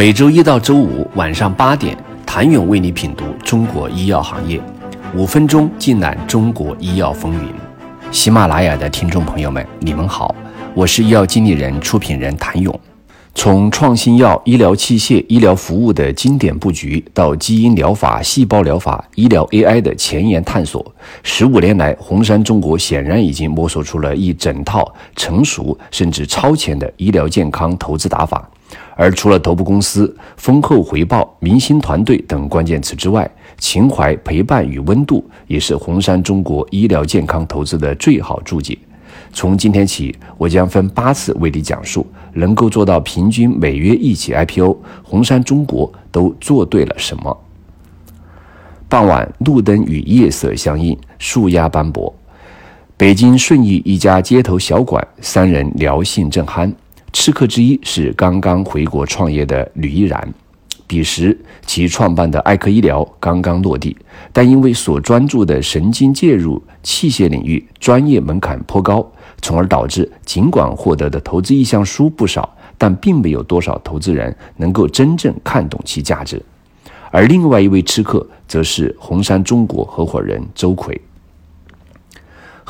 每周一到周五晚上八点，谭勇为你品读中国医药行业，五分钟尽览中国医药风云。喜马拉雅的听众朋友们，你们好，我是医药经理人、出品人谭勇。从创新药、医疗器械、医疗服务的经典布局，到基因疗法、细胞疗法、医疗 AI 的前沿探索，十五年来，红杉中国显然已经摸索出了一整套成熟甚至超前的医疗健康投资打法。而除了头部公司、丰厚回报、明星团队等关键词之外，情怀、陪伴与温度也是红杉中国医疗健康投资的最好注解。从今天起，我将分八次为你讲述，能够做到平均每月一起 IPO，红杉中国都做对了什么。傍晚，路灯与夜色相映，树鸦斑驳。北京顺义一家街头小馆，三人聊性正酣。吃客之一是刚刚回国创业的吕依然，彼时其创办的艾科医疗刚刚落地，但因为所专注的神经介入器械领域专业门槛颇高，从而导致尽管获得的投资意向书不少，但并没有多少投资人能够真正看懂其价值。而另外一位吃客则是红杉中国合伙人周奎。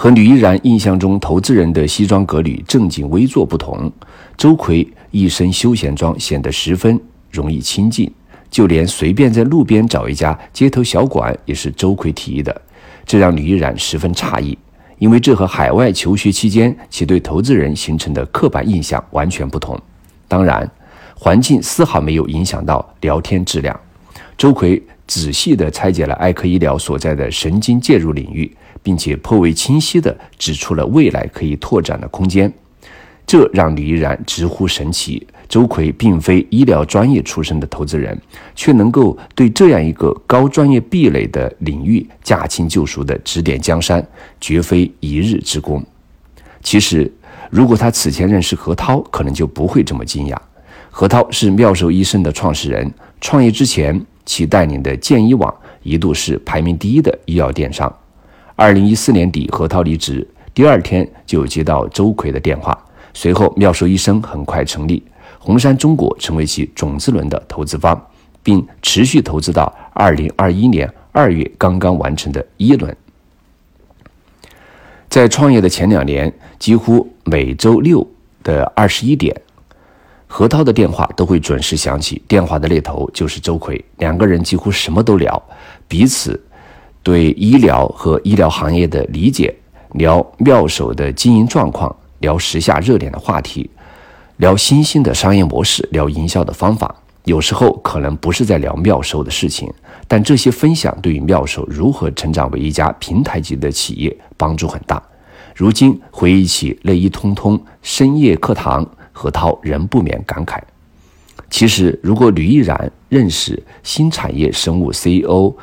和吕依然印象中投资人的西装革履、正襟危坐不同，周奎一身休闲装显得十分容易亲近。就连随便在路边找一家街头小馆，也是周奎提议的，这让吕依然十分诧异，因为这和海外求学期间其对投资人形成的刻板印象完全不同。当然，环境丝毫没有影响到聊天质量。周奎仔细地拆解了艾科医疗所在的神经介入领域。并且颇为清晰地指出了未来可以拓展的空间，这让李依然直呼神奇。周奎并非医疗专业出身的投资人，却能够对这样一个高专业壁垒的领域驾轻就熟地指点江山，绝非一日之功。其实，如果他此前认识何涛，可能就不会这么惊讶。何涛是妙寿医生的创始人，创业之前，其带领的健医网一度是排名第一的医药电商。二零一四年底，何涛离职，第二天就接到周奎的电话。随后，妙寿医生很快成立，红杉中国成为其种子轮的投资方，并持续投资到二零二一年二月刚刚完成的一轮。在创业的前两年，几乎每周六的二十一点，何涛的电话都会准时响起，电话的那头就是周奎，两个人几乎什么都聊，彼此。对医疗和医疗行业的理解，聊妙手的经营状况，聊时下热点的话题，聊新兴的商业模式，聊营销的方法。有时候可能不是在聊妙手的事情，但这些分享对于妙手如何成长为一家平台级的企业帮助很大。如今回忆起那一通通深夜课堂，何涛仍不免感慨：其实，如果吕毅然认识新产业生物 CEO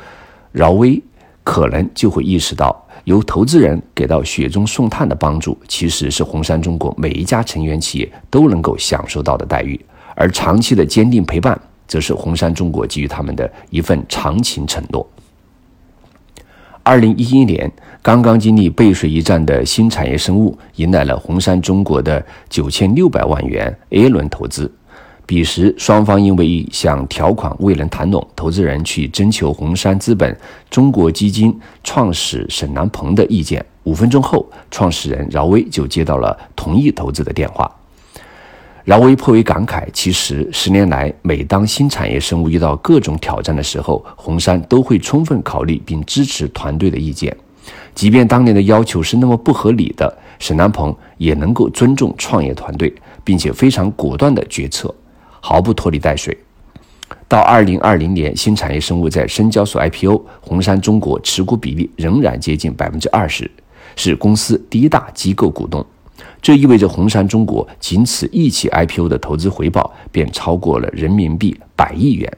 饶威。可能就会意识到，由投资人给到雪中送炭的帮助，其实是红杉中国每一家成员企业都能够享受到的待遇；而长期的坚定陪伴，则是红杉中国给予他们的一份长情承诺。二零一一年，刚刚经历背水一战的新产业生物，迎来了红杉中国的九千六百万元 A 轮投资。彼时，双方因为一项条款未能谈拢，投资人去征求红杉资本中国基金创始沈南鹏的意见。五分钟后，创始人饶威就接到了同意投资的电话。饶威颇为感慨：其实十年来，每当新产业生物遇到各种挑战的时候，红杉都会充分考虑并支持团队的意见，即便当年的要求是那么不合理的，沈南鹏也能够尊重创业团队，并且非常果断的决策。毫不拖泥带水。到二零二零年，新产业生物在深交所 IPO，红杉中国持股比例仍然接近百分之二十，是公司第一大机构股东。这意味着红杉中国仅此一起 IPO 的投资回报便超过了人民币百亿元。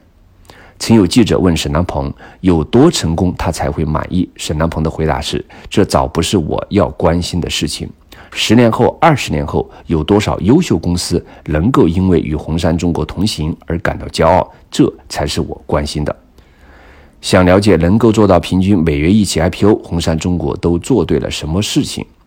曾有记者问沈南鹏有多成功他才会满意，沈南鹏的回答是：这早不是我要关心的事情。十年后、二十年后，有多少优秀公司能够因为与红杉中国同行而感到骄傲？这才是我关心的。想了解能够做到平均每月一起 IPO，红杉中国都做对了什么事情？